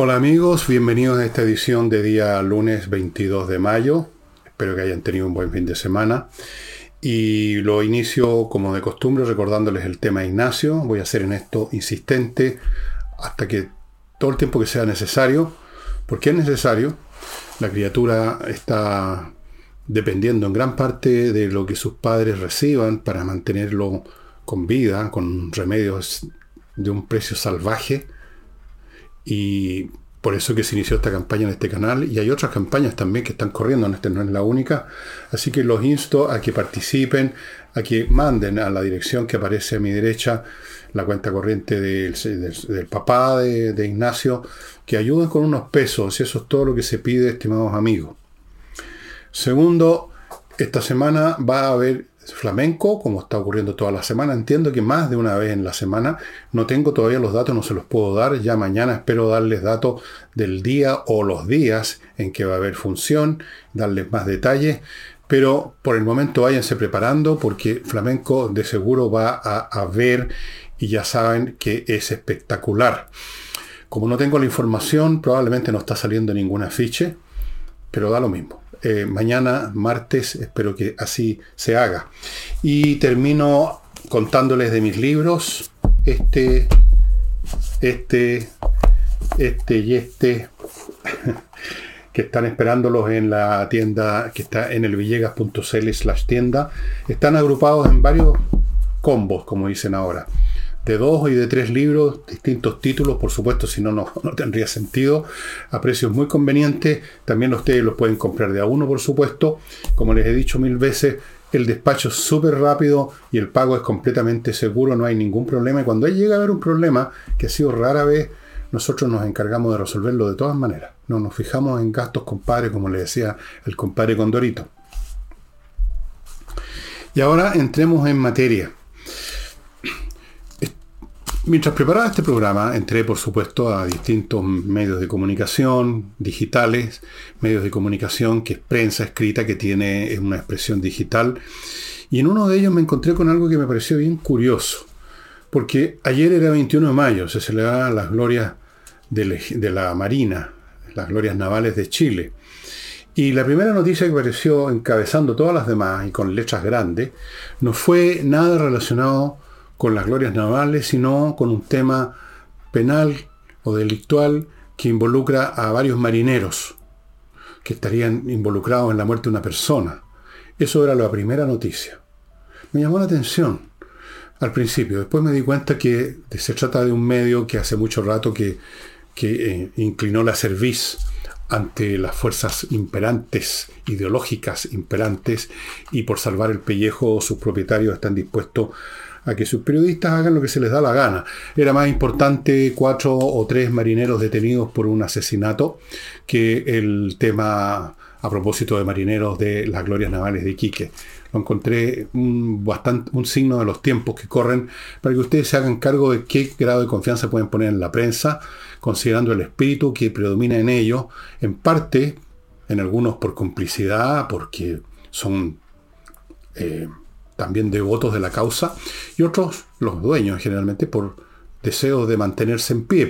Hola amigos, bienvenidos a esta edición de día lunes 22 de mayo. Espero que hayan tenido un buen fin de semana. Y lo inicio como de costumbre recordándoles el tema Ignacio. Voy a ser en esto insistente hasta que todo el tiempo que sea necesario. porque es necesario? La criatura está dependiendo en gran parte de lo que sus padres reciban para mantenerlo con vida, con remedios de un precio salvaje y por eso que se inició esta campaña en este canal y hay otras campañas también que están corriendo, esta no es la única. Así que los insto a que participen, a que manden a la dirección que aparece a mi derecha la cuenta corriente del, papá de, de, Ignacio, que ayuden con unos pesos, y eso es todo lo que se pide, estimados amigos. Segundo, esta semana va a haber flamenco, como está ocurriendo toda la semana. Entiendo que más de una vez en la semana. No tengo todavía los datos, no se los puedo dar. Ya mañana espero darles datos del día o los días en que va a haber función, darles más detalles. Pero por el momento váyanse preparando porque flamenco de seguro va a haber y ya saben que es espectacular. Como no tengo la información, probablemente no está saliendo ningún afiche, pero da lo mismo. Eh, mañana, martes, espero que así se haga. Y termino contándoles de mis libros. Este, este, este y este, que están esperándolos en la tienda que está en el villegas.cl slash tienda. Están agrupados en varios combos, como dicen ahora de dos y de tres libros, distintos títulos, por supuesto, si no, no, tendría sentido, a precios muy convenientes. También ustedes los pueden comprar de a uno, por supuesto. Como les he dicho mil veces, el despacho es súper rápido y el pago es completamente seguro, no hay ningún problema. Y cuando llega a haber un problema, que ha sido rara vez, nosotros nos encargamos de resolverlo de todas maneras. No nos fijamos en gastos compadre, como le decía el compadre Condorito. Y ahora entremos en materia. Mientras preparaba este programa, entré por supuesto a distintos medios de comunicación digitales, medios de comunicación que es prensa escrita, que tiene una expresión digital, y en uno de ellos me encontré con algo que me pareció bien curioso, porque ayer era 21 de mayo, se celebraban las glorias de la Marina, las glorias navales de Chile. Y la primera noticia que apareció encabezando todas las demás y con letras grandes, no fue nada relacionado con las glorias navales, sino con un tema penal o delictual que involucra a varios marineros que estarían involucrados en la muerte de una persona. Eso era la primera noticia. Me llamó la atención al principio. Después me di cuenta que se trata de un medio que hace mucho rato que, eh, inclinó la cerviz ante las fuerzas imperantes, ideológicas imperantes, y por salvar el pellejo sus propietarios están dispuestos a que sus periodistas hagan lo que se les da la gana. Era más importante cuatro o tres marineros detenidos por un asesinato que el tema a propósito de marineros de las glorias navales de Iquique. Lo encontré un, bastante, un signo de los tiempos que corren para que ustedes se hagan cargo de qué grado de confianza pueden poner en la prensa, considerando el espíritu que predomina en ellos, en parte, en algunos por complicidad, porque son eh, también devotos de la causa, y otros, los dueños generalmente, por deseo de mantenerse en pie,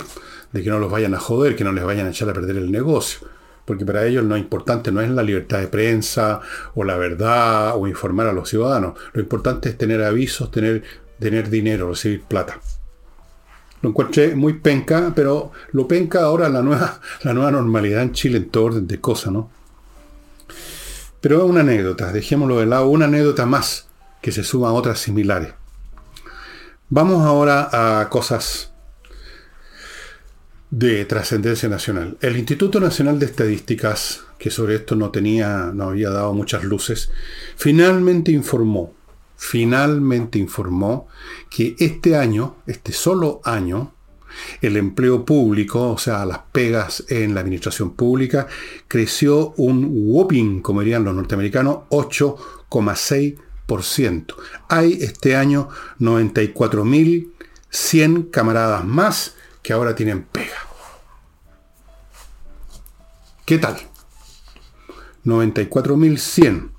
de que no los vayan a joder, que no les vayan a echar a perder el negocio. Porque para ellos lo importante no es la libertad de prensa o la verdad o informar a los ciudadanos. Lo importante es tener avisos, tener, tener dinero, recibir plata. Lo encontré muy penca, pero lo penca ahora la nueva, la nueva normalidad en Chile en todo orden de cosas, ¿no? Pero una anécdota, dejémoslo de lado, una anécdota más que se suman otras similares. Vamos ahora a cosas de trascendencia nacional. El Instituto Nacional de Estadísticas, que sobre esto no tenía, no había dado muchas luces, finalmente informó, finalmente informó que este año, este solo año, el empleo público, o sea, las pegas en la administración pública, creció un whopping, como dirían los norteamericanos, 8,6%. Hay este año 94.100 camaradas más que ahora tienen pega. ¿Qué tal? 94.100.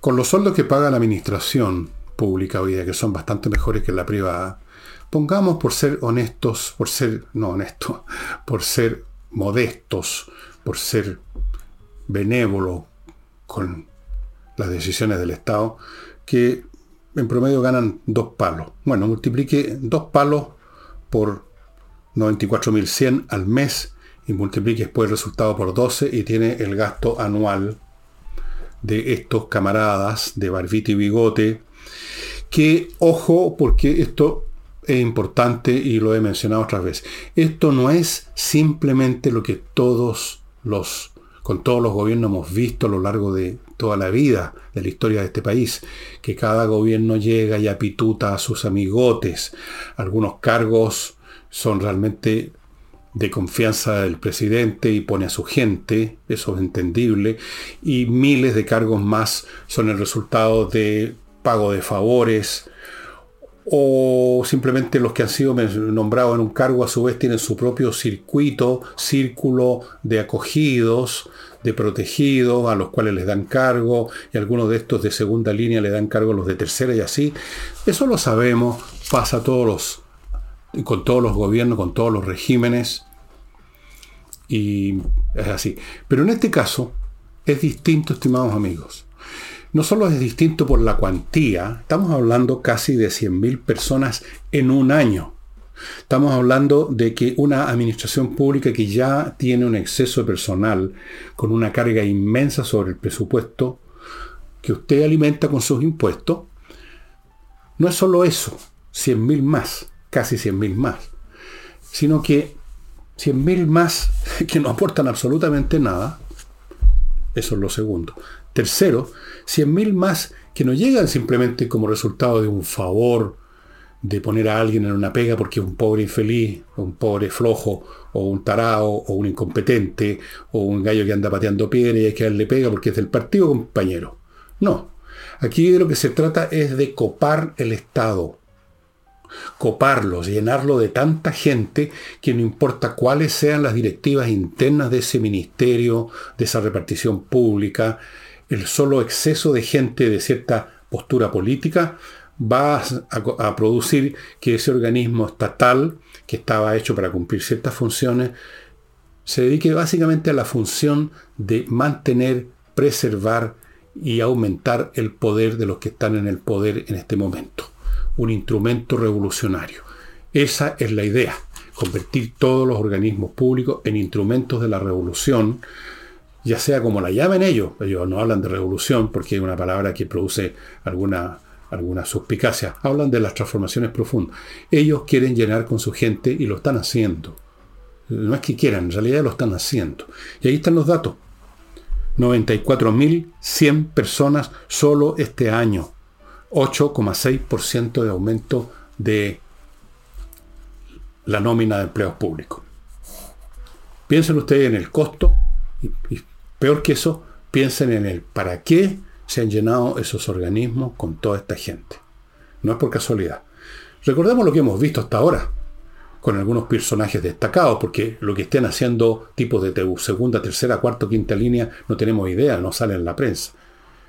Con los sueldos que paga la administración pública hoy día, que son bastante mejores que la privada, pongamos por ser honestos, por ser, no honestos, por ser modestos, por ser benévolos con las decisiones del Estado, que en promedio ganan dos palos. Bueno, multiplique dos palos por 94.100 al mes y multiplique después el resultado por 12 y tiene el gasto anual de estos camaradas de barbita y bigote. Que, ojo, porque esto es importante y lo he mencionado otras veces. Esto no es simplemente lo que todos los, con todos los gobiernos hemos visto a lo largo de toda la vida de la historia de este país, que cada gobierno llega y apituta a sus amigotes. Algunos cargos son realmente de confianza del presidente y pone a su gente, eso es entendible, y miles de cargos más son el resultado de pago de favores, o simplemente los que han sido nombrados en un cargo a su vez tienen su propio circuito, círculo de acogidos, de protegidos, a los cuales les dan cargo, y algunos de estos de segunda línea le dan cargo a los de tercera y así. Eso lo sabemos, pasa todos los, con todos los gobiernos, con todos los regímenes, y es así. Pero en este caso es distinto, estimados amigos. No solo es distinto por la cuantía, estamos hablando casi de 100.000 personas en un año. Estamos hablando de que una administración pública que ya tiene un exceso de personal, con una carga inmensa sobre el presupuesto, que usted alimenta con sus impuestos, no es solo eso, 100.000 más, casi 100.000 más, sino que 100.000 más que no aportan absolutamente nada. Eso es lo segundo. Tercero, 100.000 más que no llegan simplemente como resultado de un favor de poner a alguien en una pega porque un pobre infeliz, un pobre flojo, o un tarao, o un incompetente, o un gallo que anda pateando piedra y hay que darle pega porque es del partido compañero. No. Aquí de lo que se trata es de copar el Estado coparlos, llenarlo de tanta gente que no importa cuáles sean las directivas internas de ese ministerio, de esa repartición pública, el solo exceso de gente de cierta postura política va a, producir que ese organismo estatal, que estaba hecho para cumplir ciertas funciones, se dedique básicamente a la función de mantener, preservar y aumentar el poder de los que están en el poder en este momento un instrumento revolucionario. Esa es la idea, convertir todos los organismos públicos en instrumentos de la revolución, ya sea como la llamen ellos, ellos no hablan de revolución porque es una palabra que produce alguna, alguna suspicacia, hablan de las transformaciones profundas. Ellos quieren llenar con su gente y lo están haciendo. No es que quieran, en realidad lo están haciendo. Y ahí están los datos. 94.100 personas solo este año. 8,6% de aumento de la nómina de empleos públicos. Piensen ustedes en el costo y, peor que eso, piensen en el para qué se han llenado esos organismos con toda esta gente. No es por casualidad. Recordemos lo que hemos visto hasta ahora con algunos personajes destacados, porque lo que estén haciendo tipos de segunda, tercera, cuarta, quinta línea, no tenemos idea, no sale en la prensa.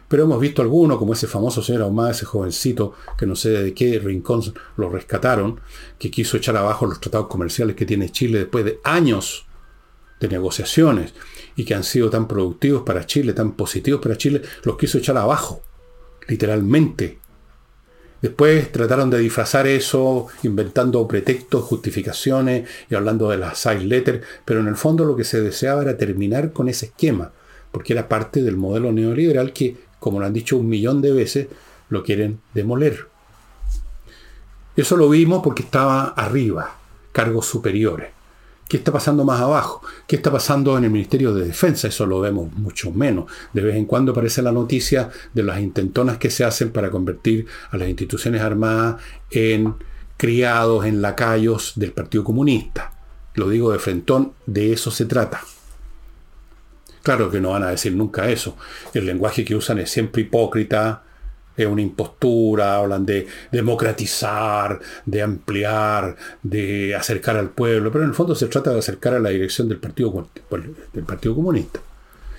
Pero hemos visto algunos, como ese famoso señor Ahumada, ese jovencito, que no sé de qué rincón lo rescataron, que quiso echar abajo los tratados comerciales que tiene Chile después de años de negociaciones y que han sido tan productivos para Chile, tan positivos para Chile, los quiso echar abajo, literalmente. Después trataron de disfrazar eso, inventando pretextos, justificaciones y hablando de las side letters, pero en el fondo lo que se deseaba era terminar con ese esquema, porque era parte del modelo neoliberal que como lo han dicho un millón de veces, lo quieren demoler. Eso lo vimos porque estaba arriba, cargos superiores. ¿Qué está pasando más abajo? ¿Qué está pasando en el Ministerio de Defensa? Eso lo vemos mucho menos. De vez en cuando aparece la noticia de las intentonas que se hacen para convertir a las instituciones armadas en criados, en lacayos del Partido Comunista. Lo digo de frentón, de eso se trata. Claro que no van a decir nunca eso. El lenguaje que usan es siempre hipócrita, es una impostura, hablan de democratizar, de ampliar, de acercar al pueblo, pero en el fondo se trata de acercar a la dirección del Partido, del partido Comunista,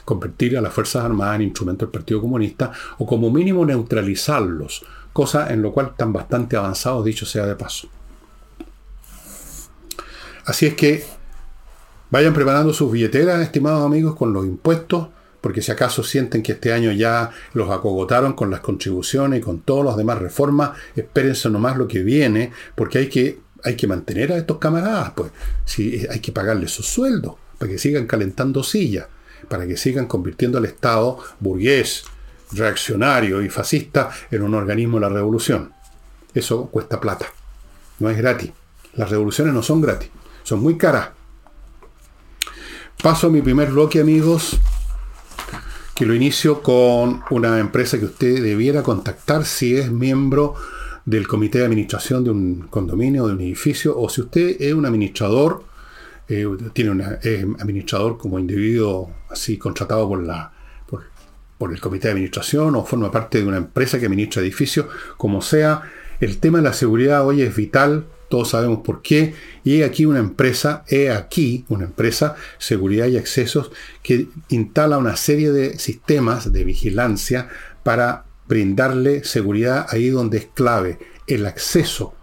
convertir a las Fuerzas Armadas en instrumento del Partido Comunista o como mínimo neutralizarlos, cosa en lo cual están bastante avanzados, dicho sea de paso. Así es que vayan preparando sus billeteras, estimados amigos, con los impuestos, porque si acaso sienten que este año ya los acogotaron con las contribuciones y con todas las demás reformas, espérense nomás lo que viene, porque hay que, hay que mantener a estos camaradas, pues, si hay que pagarles sus sueldos, para que sigan calentando sillas, para que sigan convirtiendo al Estado burgués, reaccionario y fascista en un organismo de la revolución. Eso cuesta plata, no es gratis. Las revoluciones no son gratis, son muy caras. Paso a mi primer bloque, amigos, que lo inicio con una empresa que usted debiera contactar si es miembro del comité de administración de un condominio de un edificio, o si usted es un administrador, eh, tiene un administrador como individuo así contratado por la por, el comité de administración o forma parte de una empresa que administra edificios, como sea, el tema de la seguridad hoy es vital todos sabemos por qué, y aquí una empresa, he aquí una empresa, seguridad y accesos, que instala una serie de sistemas de vigilancia para brindarle seguridad ahí donde es clave, el acceso.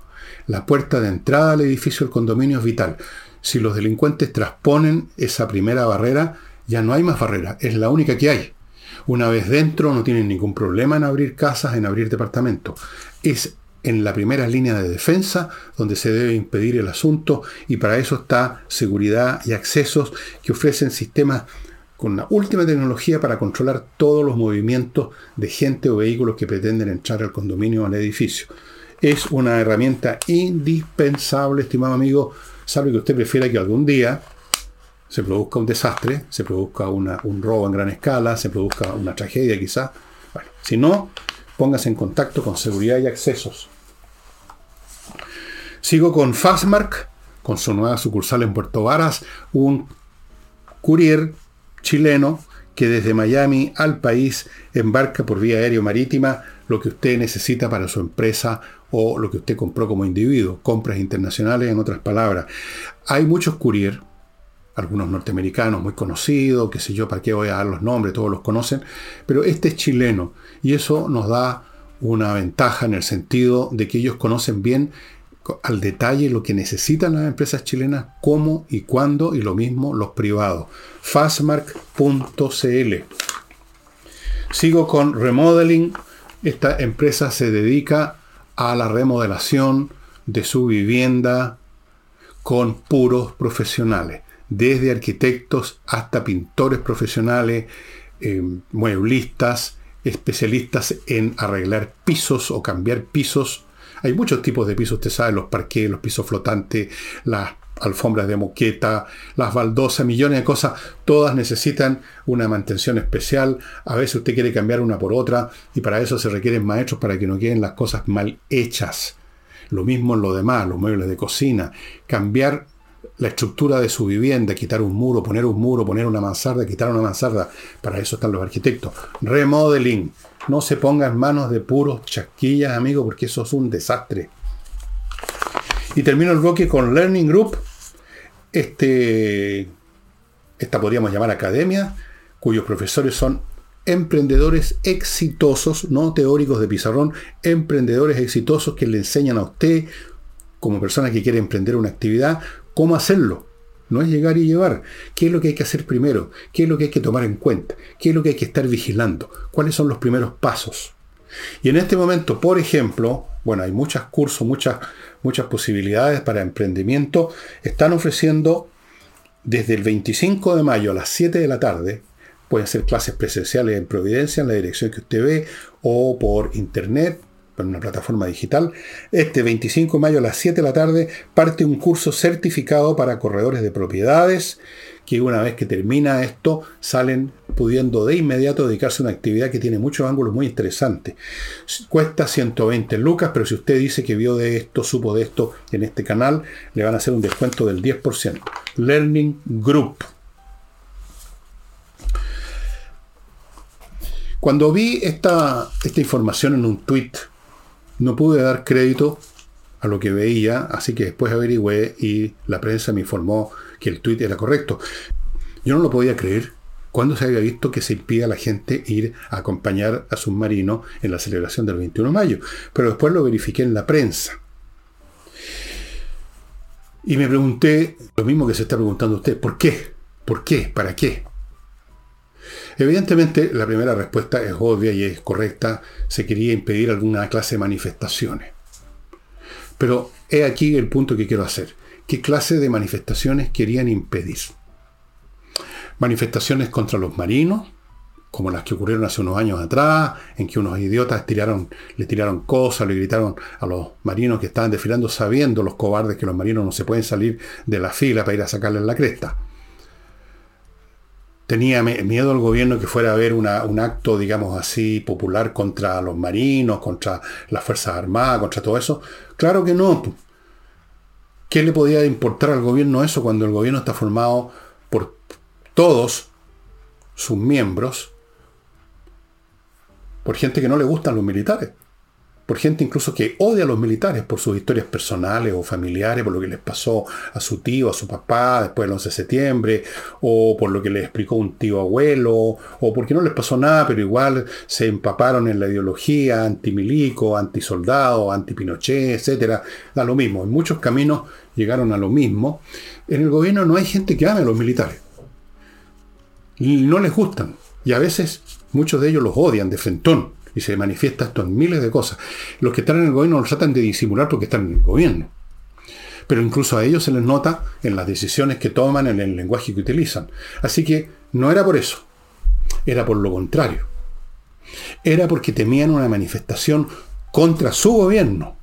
La puerta de entrada al edificio del condominio es vital. Si los delincuentes transponen esa primera barrera, ya no hay más barrera, es la única que hay. Una vez dentro no tienen ningún problema en abrir casas, en abrir departamentos. Es en la primera línea de defensa, donde se debe impedir el asunto, y para eso está seguridad y accesos que ofrecen sistemas con la última tecnología para controlar todos los movimientos de gente o vehículos que pretenden entrar al condominio o al edificio. Es una herramienta indispensable, estimado amigo, salvo que usted prefiera que algún día se produzca un desastre, se produzca un robo en gran escala, se produzca una tragedia quizá. Bueno, si no, póngase en contacto con seguridad y accesos. Sigo con Fastmark, con su nueva sucursal en Puerto Varas, un courier chileno que desde Miami al país embarca por vía aérea marítima lo que usted necesita para su empresa o lo que usted compró como individuo, compras internacionales en otras palabras. Hay muchos courier, algunos norteamericanos muy conocidos, qué sé yo, para qué voy a dar los nombres, todos los conocen, pero este es chileno y eso nos da una ventaja en el sentido de que ellos conocen bien al detalle lo que necesitan las empresas chilenas, cómo y cuándo, y lo mismo los privados. Fastmark.cl. Sigo con Remodeling. Esta empresa se dedica a la remodelación de su vivienda con puros profesionales, desde arquitectos hasta pintores profesionales, eh, mueblistas, especialistas en arreglar pisos o cambiar pisos hay muchos tipos de pisos, usted sabe, los parques, los pisos flotantes, las alfombras de moqueta, las baldosas, millones de cosas, todas necesitan una mantención especial. A veces usted quiere cambiar una por otra y para eso se requieren maestros para que no queden las cosas mal hechas. Lo mismo en lo demás, los muebles de cocina. Cambiar la estructura de su vivienda, quitar un muro, poner un muro, poner una mansarda, quitar una mansarda. Para eso están los arquitectos. Remodeling. No se ponga en manos de puros chasquillas, amigo, porque eso es un desastre. Y termino el bloque con Learning Group. Este, esta podríamos llamar academia, cuyos profesores son emprendedores exitosos, no teóricos de pizarrón, emprendedores exitosos que le enseñan a usted, como persona que quiere emprender una actividad, cómo hacerlo. No es llegar y llevar. ¿Qué es lo que hay que hacer primero? ¿Qué es lo que hay que tomar en cuenta? ¿Qué es lo que hay que estar vigilando? ¿Cuáles son los primeros pasos? Y en este momento, por ejemplo, bueno, hay muchos cursos, muchas, muchas posibilidades para emprendimiento. Están ofreciendo desde el 25 de mayo a las 7 de la tarde, pueden ser clases presenciales en Providencia, en la dirección que usted ve, o por internet, en una plataforma digital. Este 25 de mayo a las 7 de la tarde parte un curso certificado para corredores de propiedades que una vez que termina esto salen pudiendo de inmediato dedicarse a una actividad que tiene muchos ángulos muy interesantes. Cuesta 120 lucas, pero si usted dice que vio de esto, supo de esto en este canal, le van a hacer un descuento del 10%. Learning Group. Cuando vi esta, esta información en un tweet no pude dar crédito a lo que veía, así que después averigüé y la prensa me informó que el tuit era correcto. Yo no lo podía creer. cuando se había visto que se impida a la gente ir a acompañar a submarino en la celebración del 21 de mayo? Pero después lo verifiqué en la prensa. Y me pregunté lo mismo que se está preguntando usted, ¿por qué? ¿Por qué? ¿Para qué? Evidentemente, la primera respuesta es obvia y es correcta. Se quería impedir alguna clase de manifestaciones. Pero he aquí el punto que quiero hacer. ¿Qué clase de manifestaciones querían impedir? Manifestaciones contra los marinos, como las que ocurrieron hace unos años atrás, en que unos idiotas tiraron, le tiraron cosas, le gritaron a los marinos que estaban desfilando sabiendo los cobardes que los marinos no se pueden salir de la fila para ir a sacarles la cresta tenía miedo al gobierno que fuera a haber un acto, digamos así, popular contra los marinos, contra las Fuerzas Armadas, contra todo eso. Claro que no. ¿Qué le podía importar al gobierno eso cuando el gobierno está formado por todos sus miembros, por gente que no le gustan los militares? Por gente incluso que odia a los militares por sus historias personales o familiares, por lo que les pasó a su tío, a su papá después del 11 de septiembre, o por lo que le explicó un tío abuelo, o porque no les pasó nada, pero igual se empaparon en la ideología antimilico, antisoldado, antipinochet, etc. Da lo mismo, en muchos caminos llegaron a lo mismo. En el gobierno no hay gente que ame a los militares. No les gustan. Y a veces muchos de ellos los odian de frentón y se manifiesta esto en miles de cosas. Los que están en el gobierno lo tratan de disimular porque están en el gobierno. Pero incluso a ellos se les nota en las decisiones que toman, en el lenguaje que utilizan. Así que no era por eso, era por lo contrario. Era porque temían una manifestación contra su gobierno.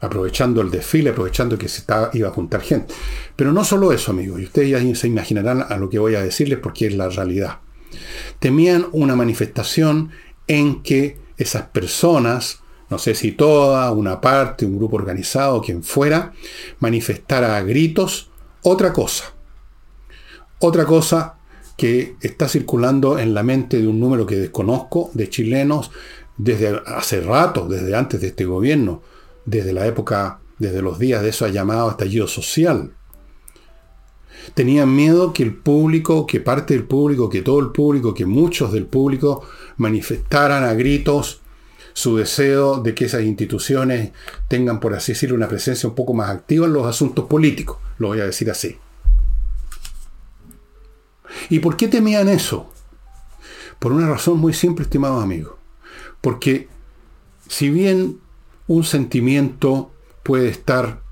Aprovechando el desfile, aprovechando que se estaba, iba a juntar gente. Pero no solo eso, amigos, y ustedes ya se imaginarán a lo que voy a decirles porque es la realidad. Temían una manifestación en que esas personas, no sé si toda, una parte, un grupo organizado, quien fuera, manifestara a gritos otra cosa. Otra cosa que está circulando en la mente de un número que desconozco de chilenos desde hace rato, desde antes de este gobierno, desde la época, desde los días de eso llamado estallido social. Tenían miedo que el público, que parte del público, que todo el público, que muchos del público manifestaran a gritos su deseo de que esas instituciones tengan, por así decirlo, una presencia un poco más activa en los asuntos políticos. Lo voy a decir así. ¿Y por qué temían eso? Por una razón muy simple, estimados amigos. Porque si bien un sentimiento puede estar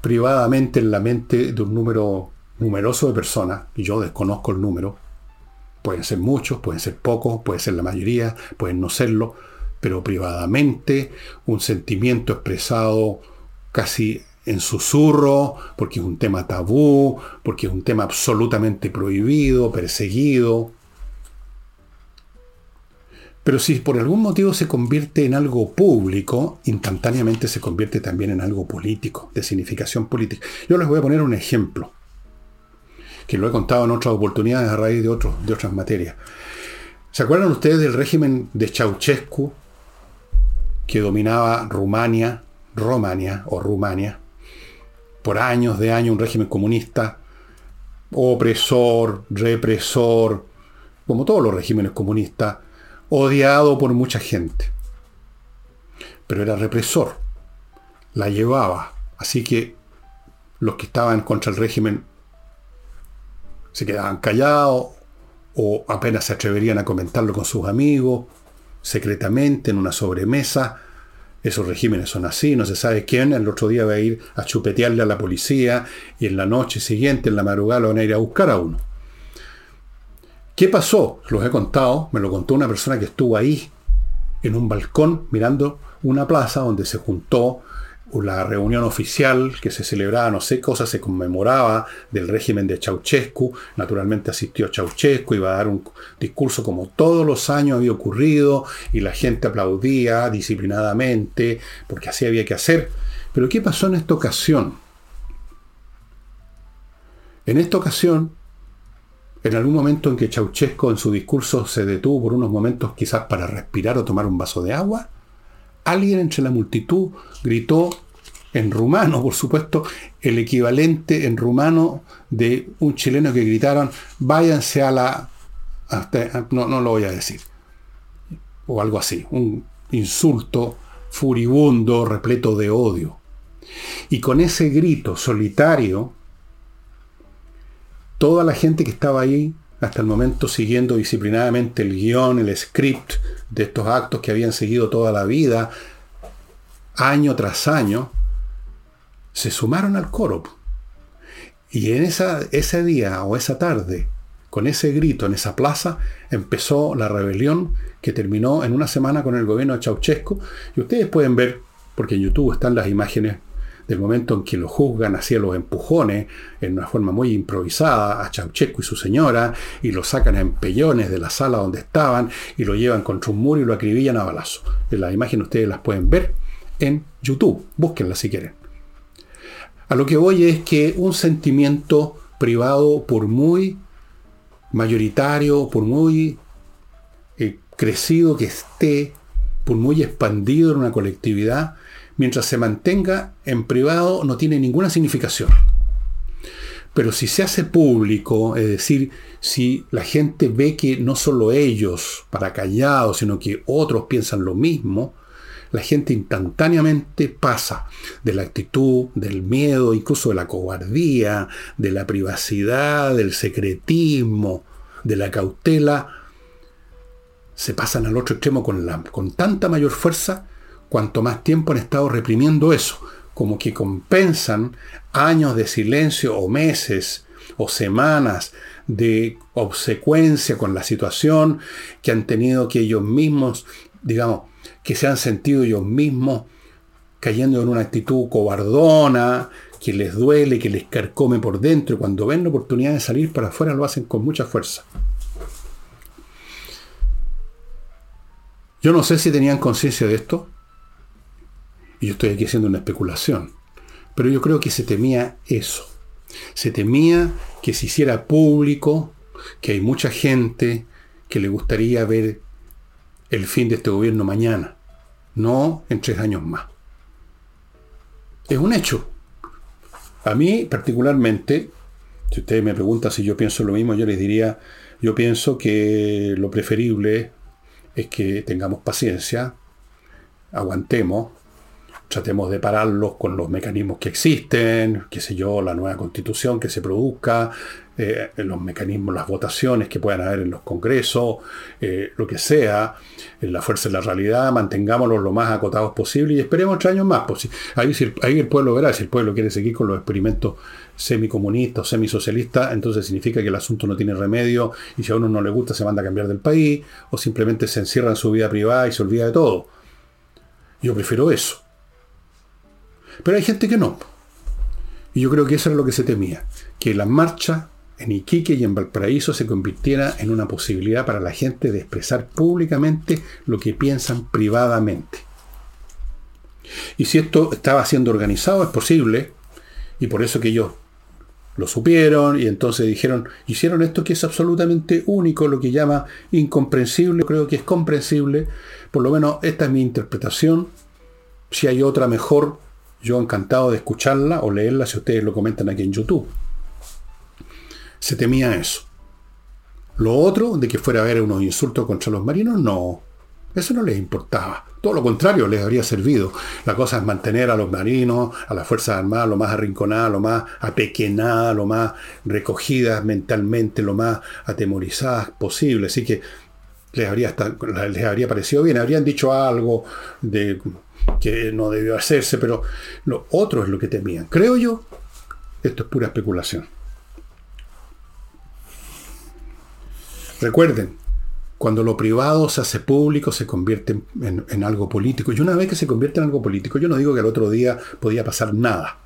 privadamente en la mente de un número numeroso de personas, y yo desconozco el número, pueden ser muchos, pueden ser pocos, puede ser la mayoría, pueden no serlo, pero privadamente un sentimiento expresado casi en susurro, porque es un tema tabú, porque es un tema absolutamente prohibido, perseguido. Pero si por algún motivo se convierte en algo público, instantáneamente se convierte también en algo político, de significación política. Yo les voy a poner un ejemplo que lo he contado en otras oportunidades a raíz de, de otras materias. ¿Se acuerdan ustedes del régimen de Ceausescu que dominaba Rumania, Romania o Rumania? Por años de años un régimen comunista, opresor, represor, como todos los regímenes comunistas, odiado por mucha gente. Pero era represor, la llevaba. Así que los que estaban contra el régimen se quedaban callados o apenas se atreverían a comentarlo con sus amigos, secretamente en una sobremesa. Esos regímenes son así, no se sabe quién, el otro día va a ir a chupetearle a la policía y en la noche siguiente, en la madrugada, lo van a ir a buscar a uno. ¿Qué pasó? Los he contado, me lo contó una persona que estuvo ahí, en un balcón, mirando una plaza donde se juntó la reunión oficial que se celebraba, no sé, cosas se conmemoraba del régimen de Ceausescu. Naturalmente asistió Ceausescu, iba a dar un discurso como todos los años había ocurrido y la gente aplaudía disciplinadamente porque así había que hacer. Pero ¿qué pasó en esta ocasión? En esta ocasión, en algún momento en que Ceausescu en su discurso se detuvo por unos momentos quizás para respirar o tomar un vaso de agua, alguien entre la multitud gritó en rumano, por supuesto, el equivalente en rumano de un chileno que gritaron, váyanse a la... no, no lo voy a decir. O algo así, un insulto furibundo, repleto de odio. Y con ese grito solitario, toda la gente que estaba ahí hasta el momento siguiendo disciplinadamente el guion, el script de estos actos que habían seguido toda la vida, año tras año, se sumaron al coro. Y en esa, ese día o esa tarde, con ese grito en esa plaza, empezó la rebelión que terminó en una semana con el gobierno de Ceausescu. Y ustedes pueden ver, porque en YouTube están las imágenes del momento en que lo juzgan hacia los empujones, en una forma muy improvisada, a Ceausescu y su señora, y lo sacan en pellones de la sala donde estaban, y lo llevan contra un muro y lo acribillan a balazo. Las imágenes ustedes las pueden ver en YouTube, búsquenlas si quieren. A lo que voy es que un sentimiento privado, por muy mayoritario, por muy eh, crecido que esté, por muy expandido en una colectividad, mientras se mantenga en privado no tiene ninguna significación. Pero si se hace público, es decir, si la gente ve que no solo ellos, para callados, sino que otros piensan lo mismo, la gente instantáneamente pasa de la actitud, del miedo, incluso de la cobardía, de la privacidad, del secretismo, de la cautela, se pasan al otro extremo con, con tanta mayor fuerza cuanto más tiempo han estado reprimiendo eso, como que compensan años de silencio o meses o semanas de obsecuencia con la situación que han tenido que ellos mismos, digamos, que se han sentido ellos mismos cayendo en una actitud cobardona, que les duele, que les carcome por dentro, y cuando ven la oportunidad de salir para afuera lo hacen con mucha fuerza. Yo no sé si tenían conciencia de esto, y yo estoy aquí haciendo una especulación. Pero yo creo que se temía eso. Se temía que se hiciera público, que hay mucha gente que le gustaría ver el fin de este gobierno mañana, no en tres años más. Es un hecho. A mí particularmente, si ustedes me preguntan si yo pienso lo mismo, yo les diría, yo pienso que lo preferible es que tengamos paciencia, aguantemos, tratemos de pararlos con los mecanismos que existen, qué sé yo, la nueva constitución que se produzca, eh, los mecanismos, las votaciones que puedan haber en los congresos, eh, lo que sea, en la fuerza de la realidad, mantengámoslos lo más acotados posible y esperemos tres años más. Pues, ahí, ahí el pueblo verá, si el pueblo quiere seguir con los experimentos semicomunistas o semisocialistas, entonces significa que el asunto no tiene remedio y si a uno no le gusta se manda a cambiar del país o simplemente se encierra en su vida privada y se olvida de todo. Yo prefiero eso. Pero hay gente que no. Y yo creo que eso era lo que se temía, que la marcha en Iquique y en Valparaíso se convirtiera en una posibilidad para la gente de expresar públicamente lo que piensan privadamente. Y si esto estaba siendo organizado, es posible, y por eso que ellos lo supieron y entonces dijeron, hicieron esto que es absolutamente único, lo que llama incomprensible, creo que es comprensible, por lo menos esta es mi interpretación, si hay otra mejor, yo encantado de escucharla o leerla si ustedes lo comentan aquí en YouTube. Se temía eso. Lo otro, de que fuera a haber unos insultos contra los marinos, no. Eso no les importaba. Todo lo contrario les habría servido. La cosa es mantener a los marinos, a las Fuerzas Armadas, lo más arrinconadas, lo más apequenadas, lo más recogidas mentalmente, lo más atemorizadas posible. Así que les habría, les habría parecido bien. Habrían dicho algo de que no debió hacerse, pero lo otro es lo que temían. Creo yo, esto es pura especulación. Recuerden, cuando lo privado se hace público, se convierte en, algo político. Y una vez que se convierte en algo político, yo no digo que al otro día podía pasar nada,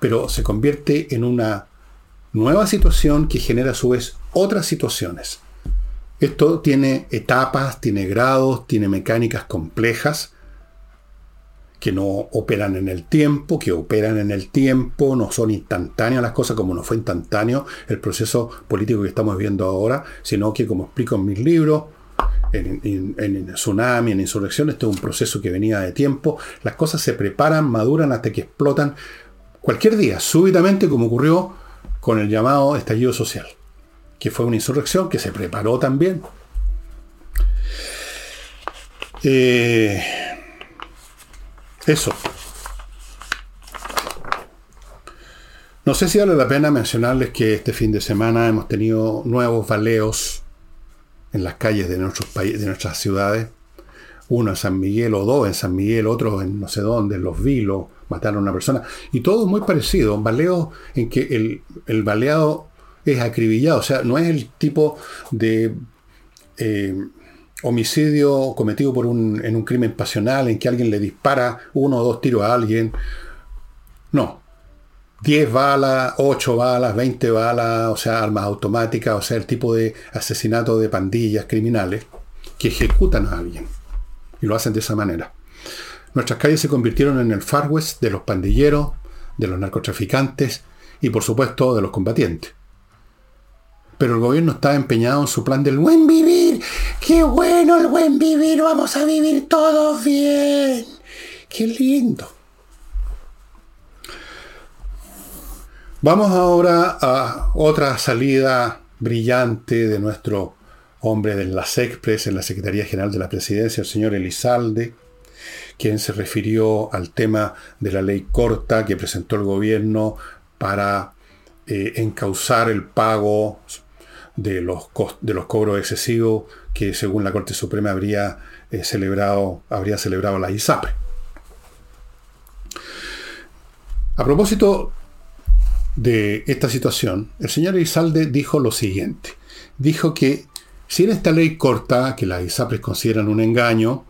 pero se convierte en una nueva situación que genera a su vez otras situaciones. Esto tiene etapas, tiene grados, tiene mecánicas complejas que no operan en el tiempo, que operan en el tiempo, no son instantáneas las cosas como no fue instantáneo el proceso político que estamos viendo ahora, sino que como explico en mis libros, en, tsunami, en insurrección, esto es un proceso que venía de tiempo, las cosas se preparan, maduran hasta que explotan cualquier día, súbitamente como ocurrió con el llamado estallido social, que fue una insurrección que se preparó también. Eh, eso. No sé si vale la pena mencionarles que este fin de semana hemos tenido nuevos baleos en las calles de nuestros países, de nuestras ciudades. Uno en San Miguel o dos en San Miguel, otro en no sé dónde, en Los Vilos, mataron a una persona. Y todo muy parecido, baleos en que el, el baleado es acribillado, o sea, no es el tipo de eh, homicidio cometido por un, en un crimen pasional en que alguien le dispara uno o dos tiros a alguien. No. 10 balas, 8 balas, 20 balas, o sea, armas automáticas, o sea, el tipo de asesinato de pandillas criminales que ejecutan a alguien. Y lo hacen de esa manera. Nuestras calles se convirtieron en el Far West de los pandilleros, de los narcotraficantes y por supuesto de los combatientes. Pero el gobierno está empeñado en su plan del buen vivir. ¡Qué bueno el buen vivir! Vamos a vivir todos bien. ¡Qué lindo! Vamos ahora a otra salida brillante de nuestro hombre de la SECPRES en la Secretaría General de la Presidencia, el señor Elizalde, quien se refirió al tema de la ley corta que presentó el gobierno para eh, encauzar el pago de los, de los cobros excesivos que según la Corte Suprema habría, eh, celebrado, habría celebrado la ISAPRE. A propósito de esta situación, el señor Izalde dijo lo siguiente. Dijo que si en esta ley corta, que las ISAPRES consideran un engaño,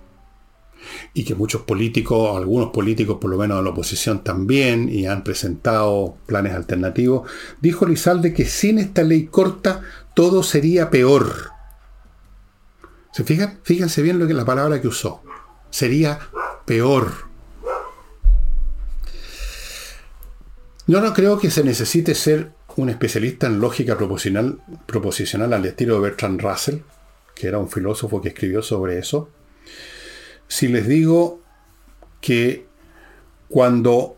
y que muchos políticos, algunos políticos por lo menos de la oposición también, y han presentado planes alternativos, dijo Lizalde que sin esta ley corta todo sería peor. ¿Se fijan? Fíjense bien lo que la palabra que usó. Sería peor. Yo no creo que se necesite ser un especialista en lógica proposicional, proposicional al estilo de Bertrand Russell, que era un filósofo que escribió sobre eso, si les digo que cuando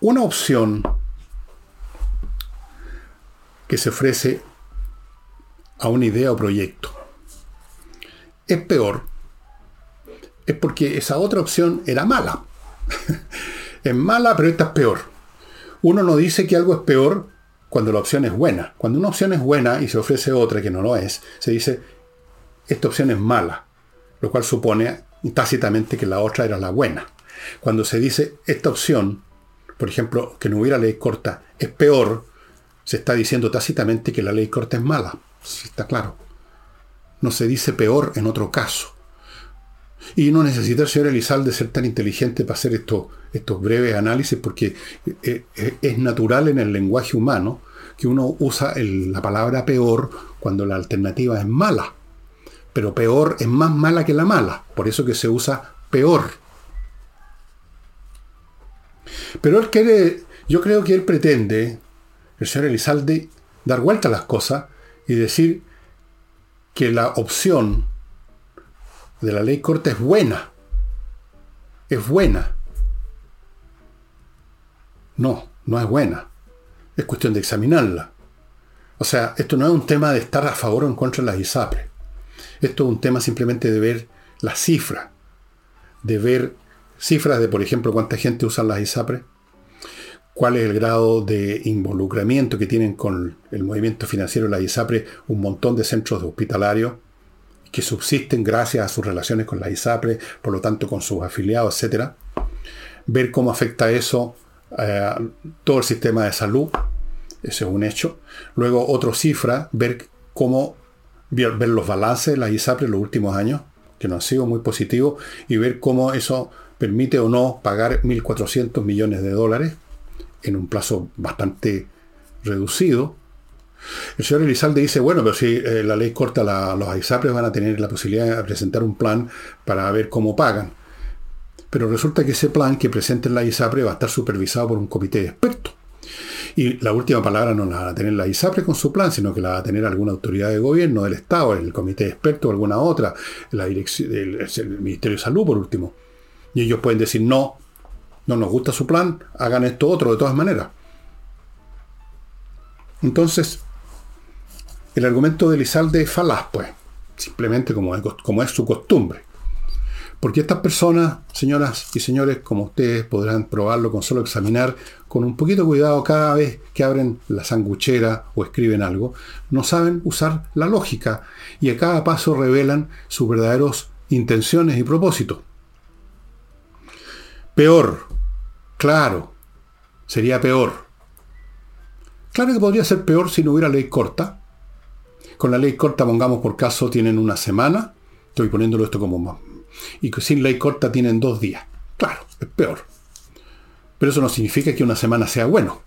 una opción que se ofrece a una idea o proyecto es peor, es porque esa otra opción era mala. es mala, pero esta es peor. Uno no dice que algo es peor cuando la opción es buena. Cuando una opción es buena y se ofrece otra que no lo es, se dice, esta opción es mala, lo cual supone tácitamente que la otra era la buena. Cuando se dice esta opción, por ejemplo, que no hubiera ley corta, es peor, se está diciendo tácitamente que la ley corta es mala. Sí, está claro. No se dice peor en otro caso. Y no necesita el señor Elizalde ser tan inteligente para hacer estos, estos breves análisis, porque eh, eh, es natural en el lenguaje humano que uno usa la palabra peor cuando la alternativa es mala pero peor es más mala que la mala, por eso que se usa peor. Pero él quiere, yo creo que él pretende, el señor Elizalde, dar vuelta a las cosas y decir que la opción de la ley corta es buena. Es buena. No, no es buena. Es cuestión de examinarla. O sea, esto no es un tema de estar a favor o en contra de las ISAPRE. Esto es un tema simplemente de ver la cifra, de ver cifras de, por ejemplo, cuánta gente usa las ISAPRE, cuál es el grado de involucramiento que tienen con el movimiento financiero de la ISAPRE, un montón de centros hospitalarios que subsisten gracias a sus relaciones con la ISAPRE, por lo tanto con sus afiliados, etc. Ver cómo afecta eso a todo el sistema de salud, eso es un hecho. Luego, otra cifra, ver cómo ver los balances de la ISAPRE en los últimos años, que no han sido muy positivos, y ver cómo eso permite o no pagar 1.400 millones de dólares en un plazo bastante reducido. El señor Elizalde dice, bueno, pero si eh, la ley corta, los ISAPRES van a tener la posibilidad de presentar un plan para ver cómo pagan. Pero resulta que ese plan que presenten la ISAPRE va a estar supervisado por un comité de expertos. Y la última palabra no la va a tener la ISAPRE con su plan, sino que la va a tener alguna autoridad de gobierno del Estado, el comité de expertos, alguna otra, la dirección, el, Ministerio de Salud, por último. Y ellos pueden decir, no, no nos gusta su plan, hagan esto otro de todas maneras. Entonces, el argumento de Lizalde es falaz, pues, simplemente como como es su costumbre. Porque estas personas, señoras y señores, como ustedes podrán probarlo con solo examinar con un poquito de cuidado cada vez que abren la sanguchera o escriben algo, no saben usar la lógica y a cada paso revelan sus verdaderos intenciones y propósitos. Peor, claro, sería peor. Claro que podría ser peor si no hubiera ley corta. Con la ley corta, pongamos por caso, tienen una semana. Estoy poniéndolo esto como Y sin ley corta tienen dos días. Claro, es peor. Pero eso no significa que una semana sea bueno.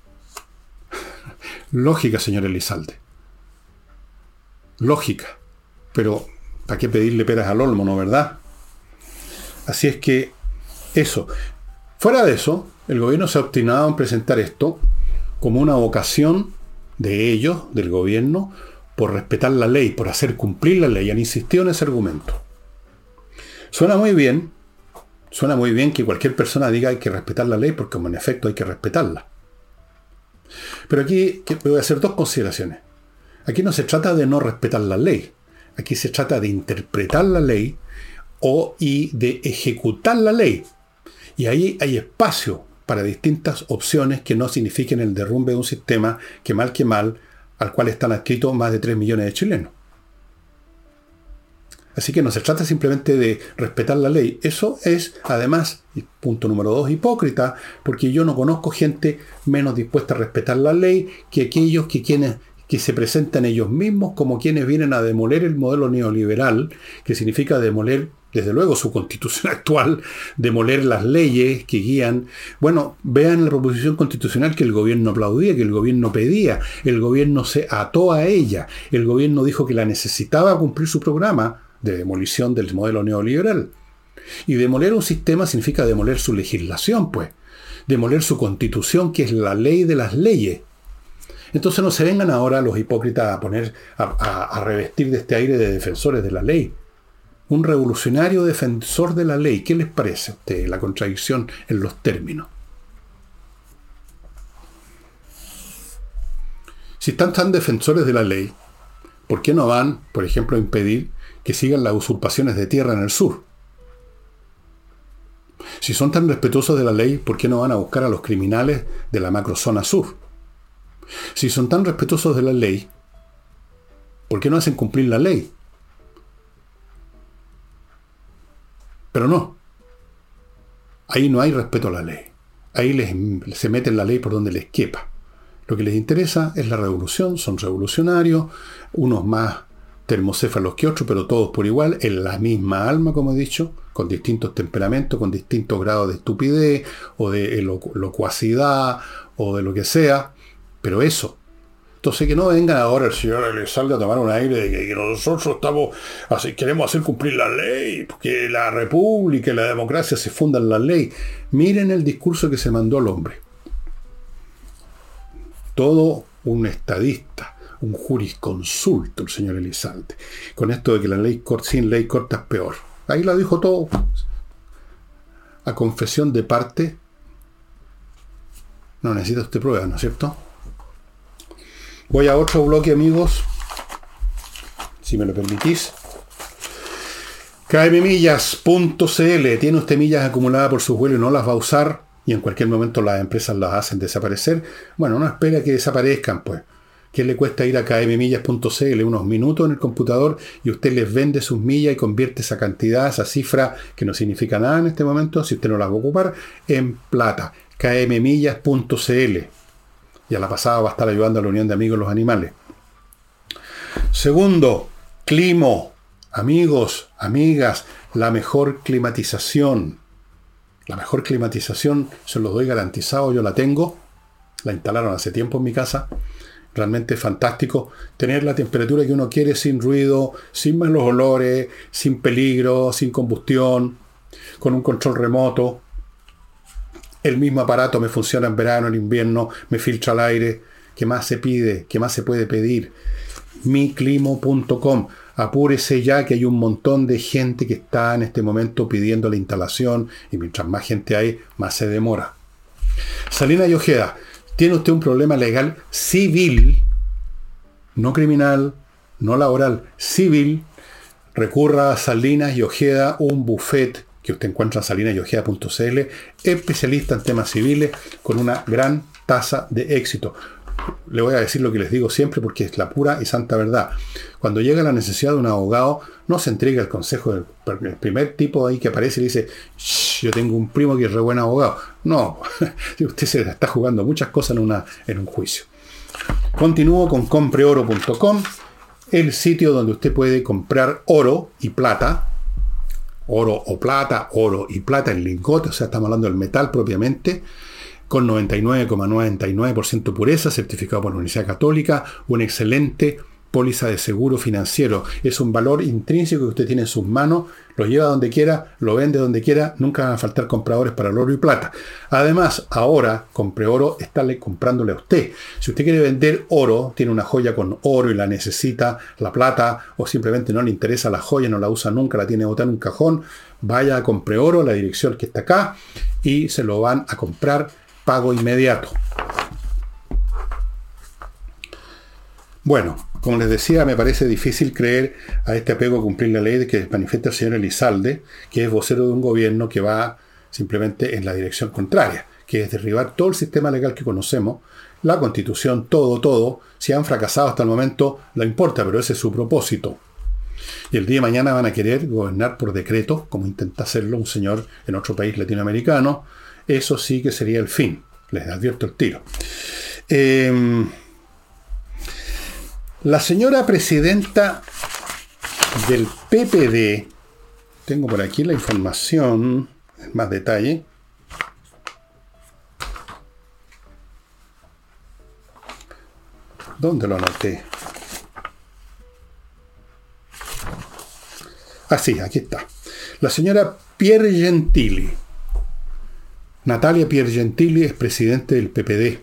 Lógica, señor Elizalde. Lógica. Pero, ¿para qué pedirle peras al olmo, no verdad? Así es que, eso. Fuera de eso, el gobierno se ha obstinado en presentar esto como una vocación de ellos, del gobierno, por respetar la ley, por hacer cumplir la ley. Han insistido en ese argumento. Suena muy bien, suena muy bien que cualquier persona diga hay que respetar la ley, porque como en efecto hay que respetarla. Pero aquí voy a hacer dos consideraciones. Aquí no se trata de no respetar la ley, aquí se trata de interpretar la ley o y de ejecutar la ley. Y ahí hay espacio para distintas opciones que no signifiquen el derrumbe de un sistema que mal que mal, al cual están adscritos más de 3 millones de chilenos. Así que no se trata simplemente de respetar la ley. Eso es, además, punto número dos, hipócrita, porque yo no conozco gente menos dispuesta a respetar la ley que aquellos que quienes que se presentan ellos mismos como quienes vienen a demoler el modelo neoliberal, que significa demoler desde luego su constitución actual, demoler las leyes que guían. Bueno, vean la proposición constitucional que el gobierno aplaudía, que el gobierno pedía, el gobierno se ató a ella, el gobierno dijo que la necesitaba cumplir su programa de demolición del modelo neoliberal. Y demoler un sistema significa demoler su legislación, pues, demoler su constitución, que es la ley de las leyes. Entonces no se vengan ahora los hipócritas a poner, a, revestir de este aire de defensores de la ley un revolucionario defensor de la ley. ¿Qué les parece a la contradicción en los términos? Si están tan defensores de la ley, ¿por qué no van, por ejemplo, a impedir que sigan las usurpaciones de tierra en el sur? Si son tan respetuosos de la ley, ¿por qué no van a buscar a los criminales de la macrozona sur? Si son tan respetuosos de la ley, ¿por qué no hacen cumplir la ley? Pero no. Ahí no hay respeto a la ley. Ahí les, se meten la ley por donde les quepa. Lo que les interesa es la revolución, son revolucionarios, unos más termocéfalos que otros, pero todos por igual, en la misma alma, como he dicho, con distintos temperamentos, con distintos grados de estupidez o de locuacidad o de lo que sea. Pero eso, entonces que no vengan ahora el señor le salga a tomar un aire de que, nosotros estamos así, queremos hacer cumplir la ley, porque la república y la democracia se fundan en la ley. Miren el discurso que se mandó al hombre. Todo un estadista, un jurisconsulto, el señor Elizalde, con esto de que la ley sin ley corta es peor. Ahí lo dijo todo. A confesión de parte. No necesita usted pruebas, ¿no es cierto? Voy a otro bloque, amigos. Si me lo permitís. KMMillas.cl. Tiene usted millas acumuladas por su vuelo y no las va a usar. Y en cualquier momento las empresas las hacen desaparecer. Bueno, no espera que desaparezcan, pues. ¿Qué le cuesta ir a kmmillas.cl? Unos minutos en el computador y usted les vende sus millas y convierte esa cantidad, esa cifra que no significa nada en este momento, si usted no las va a ocupar, en plata. kmmillas.cl y a la pasada va a estar ayudando a la Unión de Amigos los Animales. Segundo, climo. Amigos, amigas, la mejor climatización. La mejor climatización, se los doy garantizado, yo la tengo. La instalaron hace tiempo en mi casa. Realmente fantástico tener la temperatura que uno quiere sin ruido, sin malos olores, sin peligro, sin combustión, con un control remoto. El mismo aparato me funciona en verano, en invierno, me filtra el aire. ¿Qué más se pide? ¿Qué más se puede pedir? miclimo.com. Apúrese ya que hay un montón de gente que está en este momento pidiendo la instalación y mientras más gente hay, más se demora. Salina y Ojeda, ¿tiene usted un problema legal civil, no criminal, no laboral, civil? Recurra a Salinas y Ojeda, un buffet que usted encuentra en salinayogea.cl, especialista en temas civiles, con una gran tasa de éxito. Le voy a decir lo que les digo siempre porque es la pura y santa verdad. Cuando llega la necesidad de un abogado, no se entrega el consejo del primer tipo ahí que aparece y dice, yo tengo un primo que es re buen abogado. No, usted se está jugando muchas cosas en, una, en un juicio. Continúo con compreoro.com, el sitio donde usted puede comprar oro y plata, oro o plata, oro y plata en lingote, o sea, estamos hablando del metal propiamente, con 99,99% pureza, certificado por la Universidad Católica, un excelente póliza de seguro financiero. Es un valor intrínseco que usted tiene en sus manos, lo lleva donde quiera, lo vende donde quiera, nunca van a faltar compradores para el oro y plata. Además, ahora, compre oro, está comprándole a usted. Si usted quiere vender oro, tiene una joya con oro y la necesita, la plata, o simplemente no le interesa la joya, no la usa nunca, la tiene botada en un cajón, vaya a compre oro, la dirección que está acá, y se lo van a comprar pago inmediato. Bueno, como les decía, me parece difícil creer a este apego a cumplir la ley de que manifiesta el señor Elizalde, que es vocero de un gobierno que va simplemente en la dirección contraria, que es derribar todo el sistema legal que conocemos, la constitución, todo, todo. Si han fracasado hasta el momento, no importa, pero ese es su propósito. Y el día de mañana van a querer gobernar por decreto, como intenta hacerlo un señor en otro país latinoamericano. Eso sí que sería el fin. Les advierto el tiro. Eh, la señora presidenta del PPD, tengo por aquí la información más detalle. ¿Dónde lo anoté? Ah, sí, aquí está. La señora Pierre Gentili. Natalia Pierre Gentili es presidente del PPD.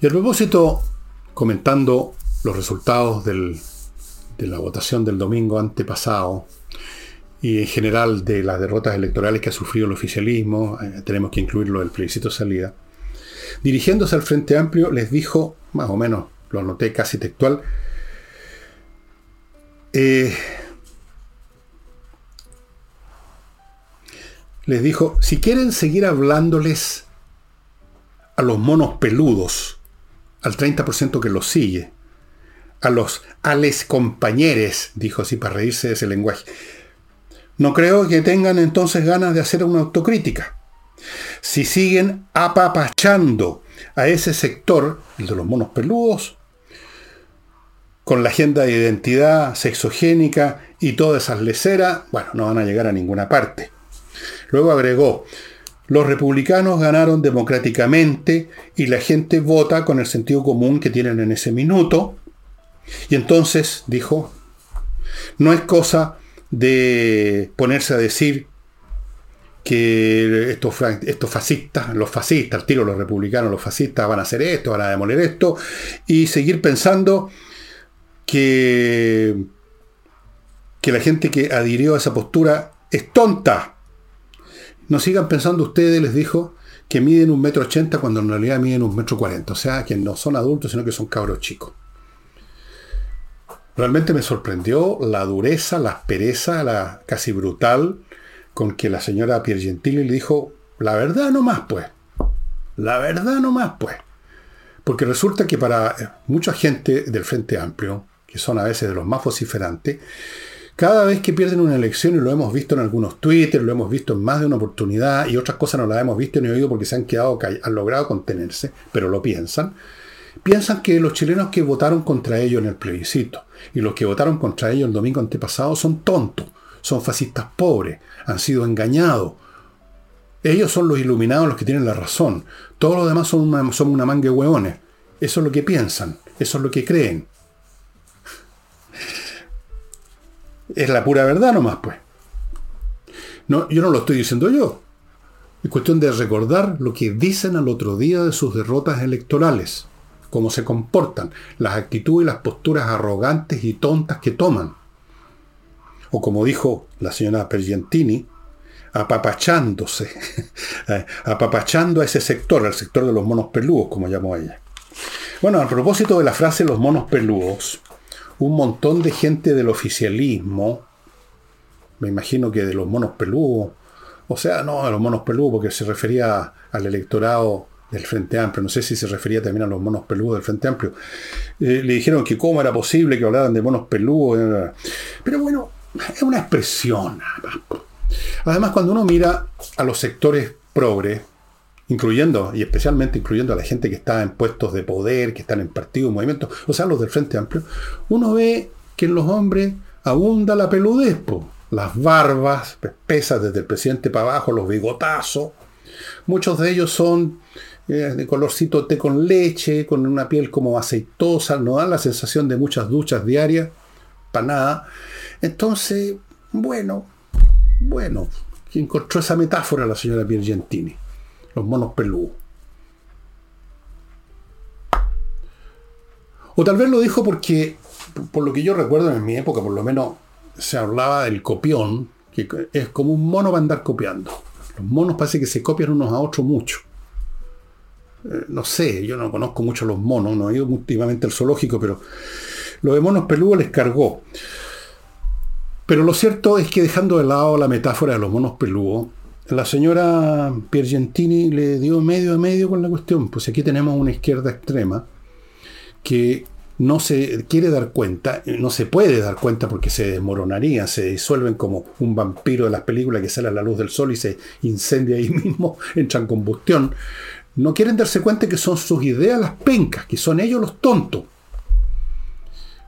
Y a propósito comentando los resultados de la votación del domingo antepasado y en general de las derrotas electorales que ha sufrido el oficialismo, eh, tenemos que incluirlo del plebiscito salida, dirigiéndose al Frente Amplio les dijo, más o menos, lo anoté casi textual, eh, les dijo, si quieren seguir hablándoles a los monos peludos, al 30% que los sigue, a los ales compañeros, dijo así para reírse de ese lenguaje. No creo que tengan entonces ganas de hacer una autocrítica. Si siguen apapachando a ese sector, el de los monos peludos, con la agenda de identidad sexogénica y todas esas leceras, bueno, no van a llegar a ninguna parte. Luego agregó, los republicanos ganaron democráticamente y la gente vota con el sentido común que tienen en ese minuto. Y entonces, dijo, no es cosa de ponerse a decir que estos, estos fascistas, los fascistas, al tiro los republicanos, los fascistas van a hacer esto, van a demoler esto, y seguir pensando que, que la gente que adhirió a esa postura es tonta. No sigan pensando ustedes, les dijo, que miden un metro ochenta cuando en realidad miden un metro cuarenta. O sea, que no son adultos, sino que son cabros chicos. Realmente me sorprendió la dureza, la aspereza, la casi brutal con que la señora Piergentili le dijo, la verdad no más, pues. La verdad no más, pues. Porque resulta que para mucha gente del Frente Amplio, que son a veces de los más vociferantes, cada vez que pierden una elección, y lo hemos visto en algunos Twitter, lo hemos visto en más de una oportunidad, y otras cosas no las hemos visto ni oído porque se han quedado, han logrado contenerse, pero lo piensan, piensan que los chilenos que votaron contra ellos en el plebiscito y los que votaron contra ellos el domingo antepasado son tontos, son fascistas pobres, han sido engañados. Ellos son los iluminados los que tienen la razón. Todos los demás son una, son una manga de hueones. Eso es lo que piensan, eso es lo que creen. Es la pura verdad nomás, pues. No, yo no lo estoy diciendo yo. Es cuestión de recordar lo que dicen al otro día de sus derrotas electorales, cómo se comportan, las actitudes y las posturas arrogantes y tontas que toman. O como dijo la señora Pergentini, apapachándose, eh, apapachando a ese sector, al sector de los monos peludos, como llamó ella. Bueno, a propósito de la frase los monos peludos, un montón de gente del oficialismo me imagino que de los monos peludos, o sea, no de los monos peludos, porque se refería al electorado del Frente Amplio, no sé si se refería también a los monos peludos del Frente Amplio, eh, le dijeron que cómo era posible que hablaran de monos peludos, pero bueno, es una expresión. Además, cuando uno mira a los sectores progres, incluyendo y especialmente incluyendo a la gente que está en puestos de poder, que están en partidos, movimientos, o sea, los del Frente Amplio, uno ve que en los hombres abunda la peludez, las barbas pesas desde el presidente para abajo, los bigotazos. Muchos de ellos son eh, de colorcito té con leche, con una piel como aceitosa, no dan la sensación de muchas duchas diarias, para nada. Entonces, bueno, bueno, encontró esa metáfora la señora Piergentini los monos peludos. O tal vez lo dijo porque, por lo que yo recuerdo en mi época, por lo menos se hablaba del copión, que es como un mono para andar copiando. Los monos parece que se copian unos a otros mucho. Eh, no sé, yo no conozco mucho los monos, no he ido últimamente al zoológico, pero lo de monos peludos les cargó. Pero lo cierto es que dejando de lado la metáfora de los monos peludos, la señora Piergentini le dio medio a medio con la cuestión. Pues aquí tenemos una izquierda extrema que no se quiere dar cuenta, no se puede dar cuenta porque se desmoronaría, se disuelven como un vampiro de las películas que sale a la luz del sol y se incendia ahí mismo, entra en combustión. No quieren darse cuenta que son sus ideas las pencas, que son ellos los tontos.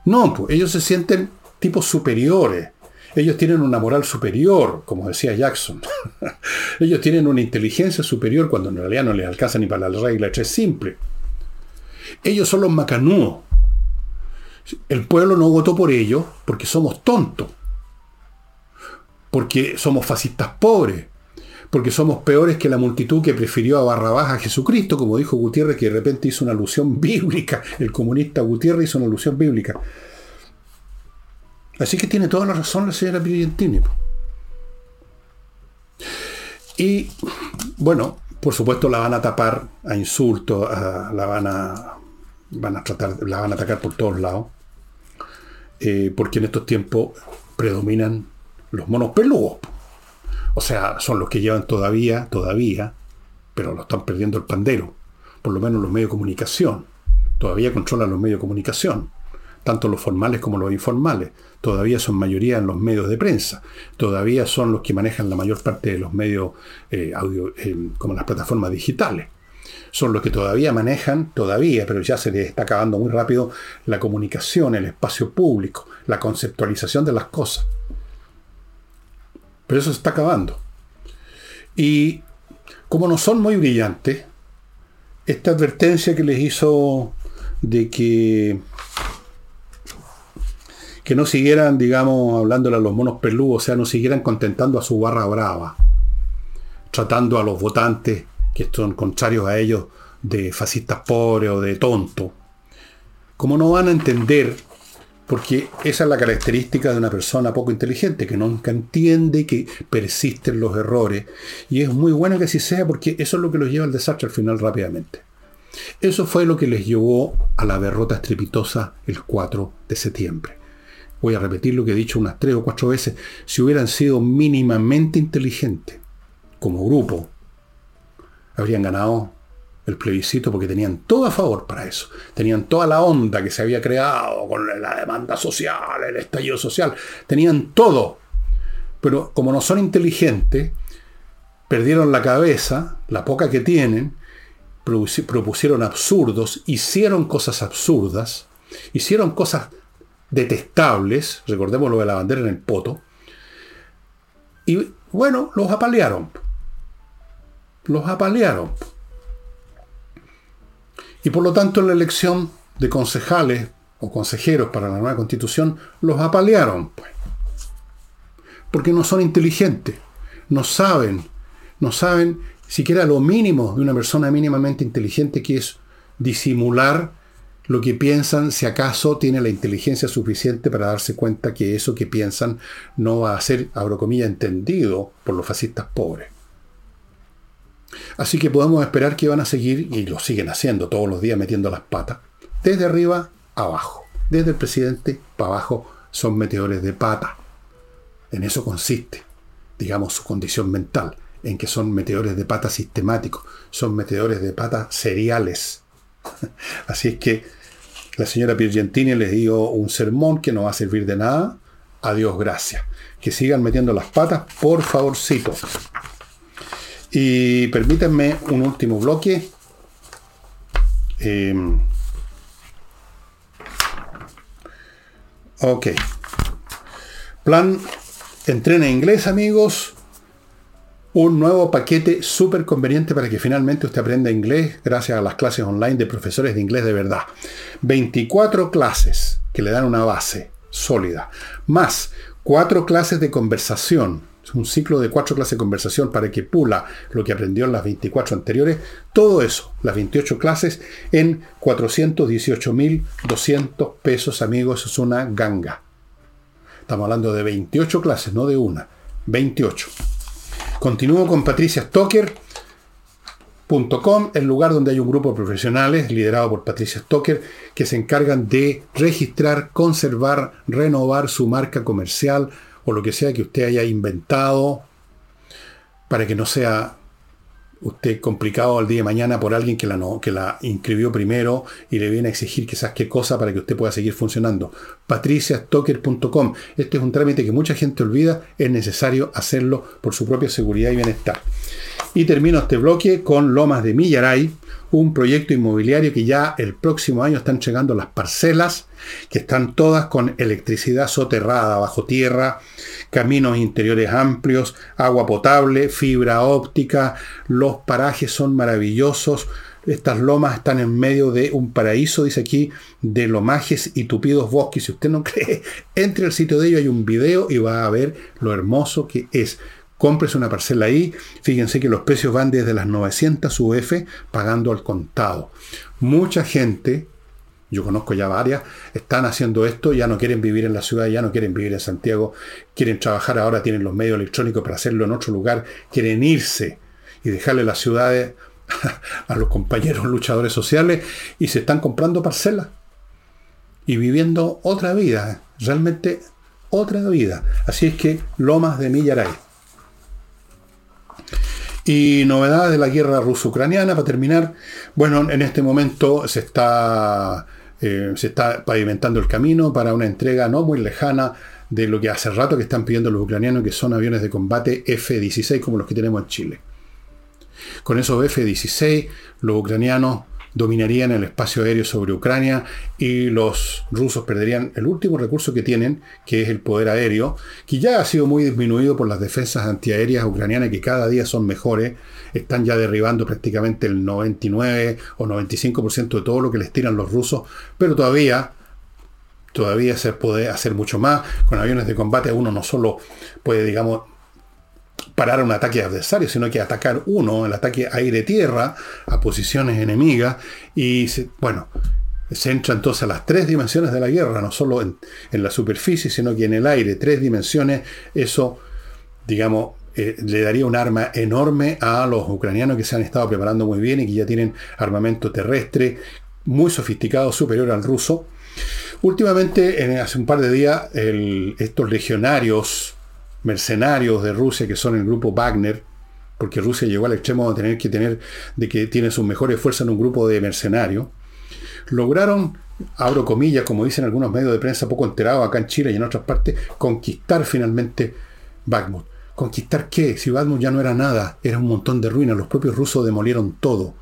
No, pues ellos se sienten tipos superiores, ellos tienen una moral superior, como decía Jackson. Ellos tienen una inteligencia superior cuando en realidad no les alcanza ni para la regla es simple. Ellos son los macanúos. El pueblo no votó por ellos porque somos tontos. Porque somos fascistas pobres. Porque somos peores que la multitud que prefirió a Barrabás a Jesucristo, como dijo Gutiérrez, que de repente hizo una alusión bíblica. El comunista Gutiérrez hizo una alusión bíblica. Así que tiene toda la razón la señora Pirgentini. Y bueno, por supuesto la van a tapar a insultos, la van a, van a tratar, la van a atacar por todos lados, eh, porque en estos tiempos predominan los monos peludos. O sea, son los que llevan todavía, todavía, pero lo están perdiendo el pandero. Por lo menos los medios de comunicación. Todavía controlan los medios de comunicación tanto los formales como los informales. Todavía son mayoría en los medios de prensa. Todavía son los que manejan la mayor parte de los medios eh, audio, eh, como las plataformas digitales. Son los que todavía manejan, todavía, pero ya se les está acabando muy rápido, la comunicación, el espacio público, la conceptualización de las cosas. Pero eso se está acabando. Y como no son muy brillantes, esta advertencia que les hizo de que que no siguieran, digamos, hablándole a los monos peludos, o sea, no siguieran contentando a su barra brava, tratando a los votantes que son contrarios a ellos de fascistas pobres o de tontos. Como no van a entender, porque esa es la característica de una persona poco inteligente, que nunca entiende que persisten los errores, y es muy bueno que así sea, porque eso es lo que los lleva al desastre al final rápidamente. Eso fue lo que les llevó a la derrota estrepitosa el 4 de septiembre voy a repetir lo que he dicho unas tres o cuatro veces, si hubieran sido mínimamente inteligentes como grupo, habrían ganado el plebiscito porque tenían todo a favor para eso. Tenían toda la onda que se había creado con la demanda social, el estallido social. Tenían todo. Pero como no son inteligentes, perdieron la cabeza, la poca que tienen, propusieron absurdos, hicieron cosas absurdas, hicieron cosas detestables, recordemos lo de la bandera en el poto, y bueno, los apalearon. Los apalearon. Y por lo tanto en la elección de concejales o consejeros para la nueva constitución, los apalearon. Pues. Porque no son inteligentes, no saben, no saben siquiera lo mínimo de una persona mínimamente inteligente que es disimular lo que piensan, si acaso tiene la inteligencia suficiente para darse cuenta que eso que piensan no va a ser, abro comillas, entendido por los fascistas pobres. Así que podemos esperar que van a seguir, y lo siguen haciendo todos los días metiendo las patas, desde arriba abajo. Desde el presidente para abajo son meteores de pata. En eso consiste, digamos, su condición mental, en que son meteores de pata sistemáticos, son meteores de pata seriales. Así es que la señora Piergentini les dio un sermón que no va a servir de nada. Adiós, gracias. Que sigan metiendo las patas, por favorcito. Y permítanme un último bloque. Em, ok. Plan Entrena inglés, amigos. Un nuevo paquete súper conveniente para que finalmente usted aprenda inglés gracias a las clases online de profesores de inglés de verdad. 24 clases que le dan una base sólida. Más 4 clases de conversación un ciclo de cuatro clases de conversación para que pula lo que aprendió en las 24 anteriores. Todo eso, las 28 clases, en 418.200 pesos, amigos. es una ganga. Estamos hablando de 28 clases, no de una. 28. Continúo con Patricia Stoker.com, el lugar donde hay un grupo de profesionales liderado por Patricia Stoker que se encargan de registrar, conservar, renovar su marca comercial, o lo que sea que usted haya inventado para que no sea usted complicado al día de mañana por alguien que la, no, que la inscribió primero y le viene a exigir quizás qué cosa para que usted pueda seguir funcionando. patriciastocker.com. Este es un trámite que mucha gente olvida, es necesario hacerlo por su propia seguridad y bienestar. Y termino este bloque con Lomas de Millaray, un proyecto inmobiliario que ya el próximo año está entregando las parcelas, que están todas con electricidad soterrada bajo tierra, caminos interiores amplios, agua potable, fibra óptica, los parajes son maravillosos. Estas lomas están en medio de un paraíso, dice aquí, de lomajes y tupidos bosques. Si usted no cree, entre al sitio de ellos, hay un video y va a ver lo hermoso que es cómprese una parcela ahí. Fíjense que los precios van desde las 900 UF pagando al contado. Mucha gente, yo conozco ya varias, están haciendo esto, ya no quieren vivir en la ciudad, ya no quieren vivir en Santiago, quieren trabajar ahora, tienen los medios electrónicos para hacerlo en otro lugar, quieren irse y dejarle las ciudades a los compañeros luchadores sociales y se están comprando parcelas y viviendo otra vida, realmente otra vida. Así es que Lomas de Millaray. Y novedades de la guerra ruso-ucraniana, para terminar. Bueno, en este momento se está, eh, se está pavimentando el camino para una entrega no muy lejana de lo que hace rato que están pidiendo los ucranianos, que son aviones de combate F-16 como los que tenemos en Chile. Con esos F-16, los ucranianos dominarían el espacio aéreo sobre Ucrania y los rusos perderían el último recurso que tienen, que es el poder aéreo, que ya ha sido muy disminuido por las defensas antiaéreas ucranianas que cada día son mejores, están ya derribando prácticamente el 99 o 95% de todo lo que les tiran los rusos, pero todavía todavía se puede hacer mucho más. Con aviones de combate uno no solo puede, digamos, parar un ataque adversario, sino que atacar uno, el ataque aire-tierra, a posiciones enemigas. Y bueno, se entra entonces a las tres dimensiones de la guerra, no solo en, la superficie, sino que en el aire, tres dimensiones, eso, digamos, eh, le daría un arma enorme a los ucranianos que se han estado preparando muy bien y que ya tienen armamento terrestre muy sofisticado, superior al ruso. Últimamente, en, hace un par de días, estos legionarios mercenarios de Rusia que son el grupo Wagner, porque Rusia llegó al extremo de tener que tener, de que tiene sus mejores fuerzas en un grupo de mercenarios, lograron, abro comillas, como dicen algunos medios de prensa poco enterados acá en Chile y en otras partes, conquistar finalmente Bakhmut. ¿Conquistar qué? Si Bakhmut ya no era nada, era un montón de ruinas, los propios rusos demolieron todo.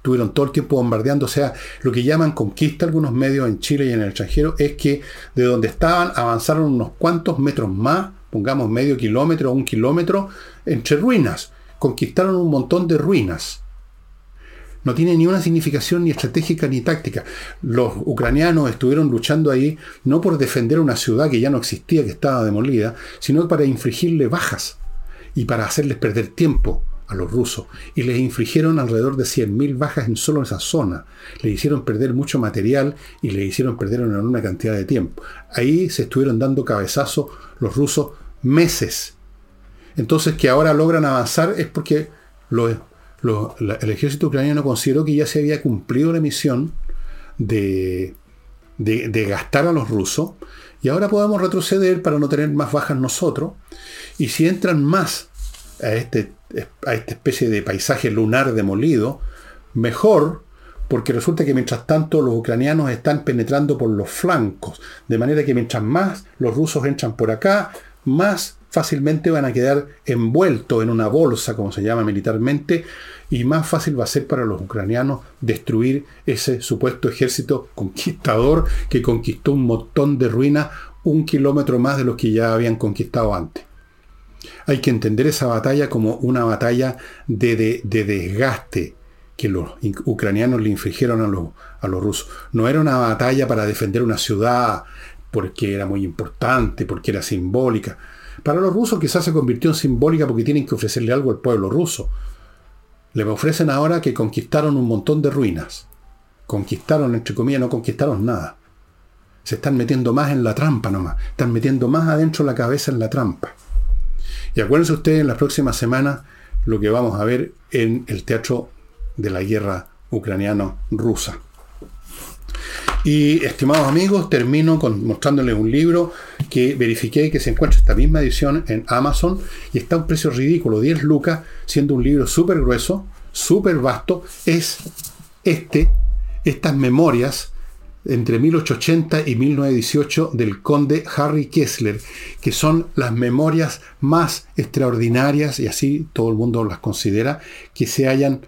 Tuvieron todo el tiempo bombardeando, o sea, lo que llaman conquista algunos medios en Chile y en el extranjero es que de donde estaban avanzaron unos cuantos metros más pongamos medio kilómetro o un kilómetro, entre ruinas. Conquistaron un montón de ruinas. No tiene ni una significación ni estratégica ni táctica. Los ucranianos estuvieron luchando ahí no por defender una ciudad que ya no existía, que estaba demolida, sino para infligirle bajas y para hacerles perder tiempo a los rusos. Y les infligieron alrededor de 100.000 bajas en solo esa zona. Le hicieron perder mucho material y le hicieron perder una enorme cantidad de tiempo. Ahí se estuvieron dando cabezazos los rusos meses. Entonces, que ahora logran avanzar es porque el ejército ucraniano consideró que ya se había cumplido la misión de, de, gastar a los rusos Y ahora podemos retroceder para no tener más bajas nosotros. Y si entran más a, este, a esta especie de paisaje lunar demolido, mejor, porque resulta que mientras tanto los ucranianos están penetrando por los flancos, de manera que mientras más los rusos entran por acá, más fácilmente van a quedar envueltos en una bolsa, como se llama militarmente, y más fácil va a ser para los ucranianos destruir ese supuesto ejército conquistador que conquistó un montón de ruinas un kilómetro más de los que ya habían conquistado antes. Hay que entender esa batalla como una batalla de, desgaste que los ucranianos le infligieron a los, a los rusos. No era una batalla para defender una ciudad porque era muy importante, porque era simbólica. Para los rusos quizás se convirtió en simbólica porque tienen que ofrecerle algo al pueblo ruso. Le ofrecen ahora que conquistaron un montón de ruinas. Conquistaron, entre comillas, no conquistaron nada. Se están metiendo más en la trampa nomás. Están metiendo más adentro la cabeza en la trampa. Y acuérdense ustedes en las próximas semanas lo que vamos a ver en el teatro de la guerra ucraniano-rusa. Y estimados amigos, termino con, mostrándoles un libro que verifiqué que se encuentra esta misma edición en Amazon y está a un precio ridículo, 10 lucas, siendo un libro súper grueso, súper vasto. Es este, estas memorias entre 1880 y 1918 del conde Harry Kessler, que son las memorias más extraordinarias, y así todo el mundo las considera, que se hayan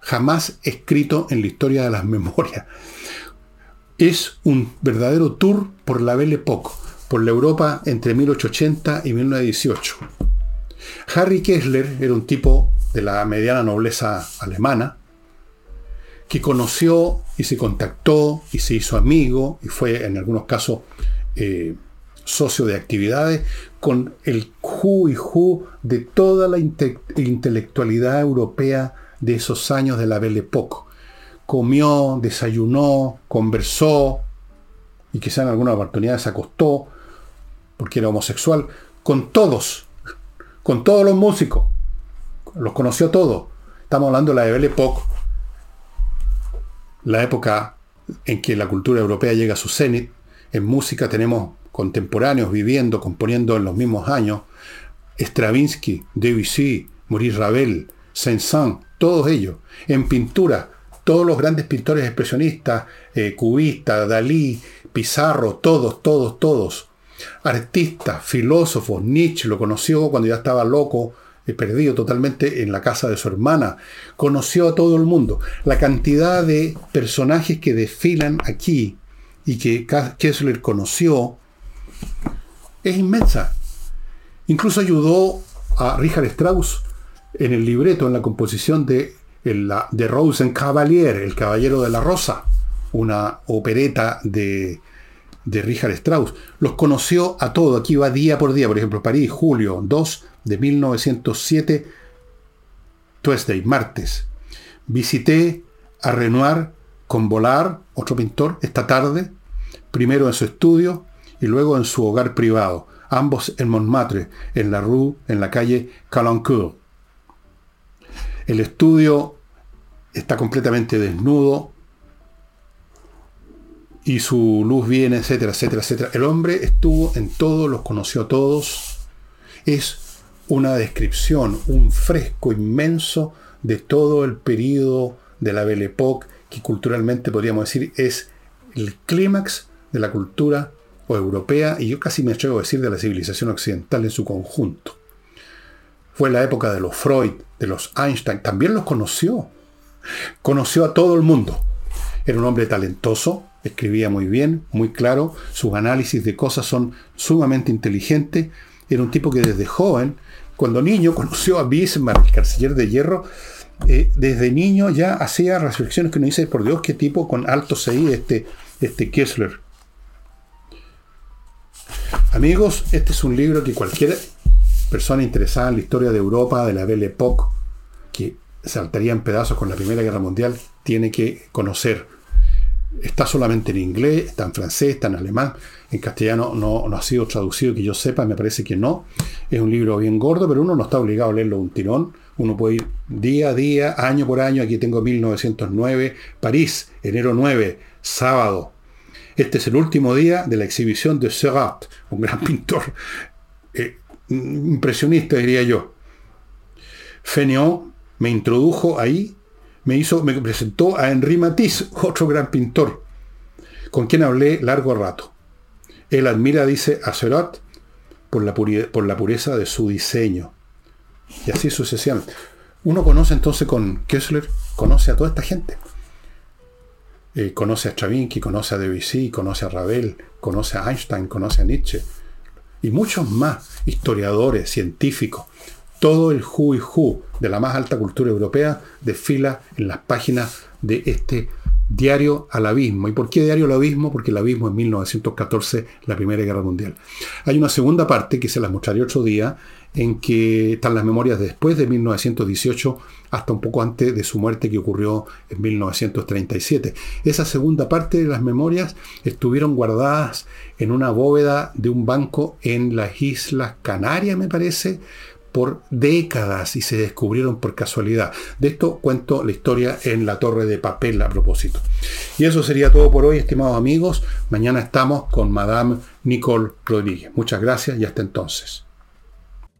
jamás escrito en la historia de las memorias es un verdadero tour por la Belle Époque, por la Europa entre 1880 y 1918. Harry Kessler era un tipo de la mediana nobleza alemana, que conoció y se contactó y se hizo amigo y fue en algunos casos eh, socio de actividades con el who y who de toda la intelectualidad europea de esos años de la Belle Époque comió, desayunó, conversó y quizá en alguna oportunidad se acostó porque era homosexual, con todos, con todos los músicos. Los conoció todos. Estamos hablando de la Belle Époque, la época en que la cultura europea llega a su cenit. En música tenemos contemporáneos viviendo, componiendo en los mismos años. Stravinsky, Debussy, Maurice Ravel, Saint-Saëns, todos ellos. En pintura, todos los grandes pintores expresionistas, eh, cubistas, Dalí, Pizarro, todos, todos, todos. Artistas, filósofos, Nietzsche lo conoció cuando ya estaba loco, eh, perdido totalmente en la casa de su hermana. Conoció a todo el mundo. La cantidad de personajes que desfilan aquí y que Kessler conoció es inmensa. Incluso ayudó a Richard Strauss en el libreto, en la composición de de Rosenkavalier, El Caballero de la Rosa, una opereta de, de Richard Strauss. Los conoció a todos, aquí va día por día, por ejemplo, París, julio 2 de 1907, Tuesday, martes. Visité a Renoir con Volar, otro pintor, esta tarde, primero en su estudio y luego en su hogar privado, ambos en Montmartre, en la rue, en la calle Calancourt. El estudio está completamente desnudo y su luz viene, etcétera, etcétera, etcétera. El hombre estuvo en todo, los conoció a todos. Es una descripción, un fresco inmenso de todo el periodo de la Belle Époque, que culturalmente podríamos decir es el clímax de la cultura europea y yo casi me atrevo a decir de la civilización occidental en su conjunto. Fue la época de los Freud, de los Einstein, también los conoció. Conoció a todo el mundo. Era un hombre talentoso, escribía muy bien, muy claro, sus análisis de cosas son sumamente inteligentes. Era un tipo que desde joven, cuando niño, conoció a Bismarck, el canciller de hierro, eh, desde niño ya hacía reflexiones que uno dice, por Dios, qué tipo con alto CI este, este Kessler. Amigos, este es un libro que cualquier persona interesada en la historia de Europa, de la Belle Époque, que saltaría en pedazos con la Primera Guerra Mundial, tiene que conocer. Está solamente en inglés, está en francés, está en alemán, en castellano no, no ha sido traducido que yo sepa, me parece que no. Es un libro bien gordo, pero uno no está obligado a leerlo un tirón. Uno puede ir día a día, año por año. Aquí tengo 1909, París, enero 9, sábado. Este es el último día de la exhibición de Seurat, un gran pintor, eh, impresionista diría yo. Fénéon me introdujo ahí, me hizo, me presentó a Henri Matisse, otro gran pintor, con quien hablé largo rato. Él admira, dice, a la, por la pureza de su diseño. Y así sucesivamente. Uno conoce entonces con Kessler, conoce a toda esta gente. Eh, conoce a Stravinsky, conoce a Debussy, conoce a Ravel, conoce a Einstein, conoce a Nietzsche. Y muchos más, historiadores, científicos. Todo el who y who de la más alta cultura europea desfila en las páginas de este Diario al Abismo. ¿Y por qué Diario al Abismo? Porque el abismo es 1914, la Primera Guerra Mundial. Hay una segunda parte que se las mostraré otro día, en que están las memorias después de 1918 hasta un poco antes de su muerte que ocurrió en 1937. Esa segunda parte de las memorias estuvieron guardadas en una bóveda de un banco en las Islas Canarias, me parece, por décadas y se descubrieron por casualidad. De esto cuento la historia en la torre de papel a propósito. Y eso sería todo por hoy, estimados amigos. Mañana estamos con Madame Nicole Rodríguez. Muchas gracias y hasta entonces.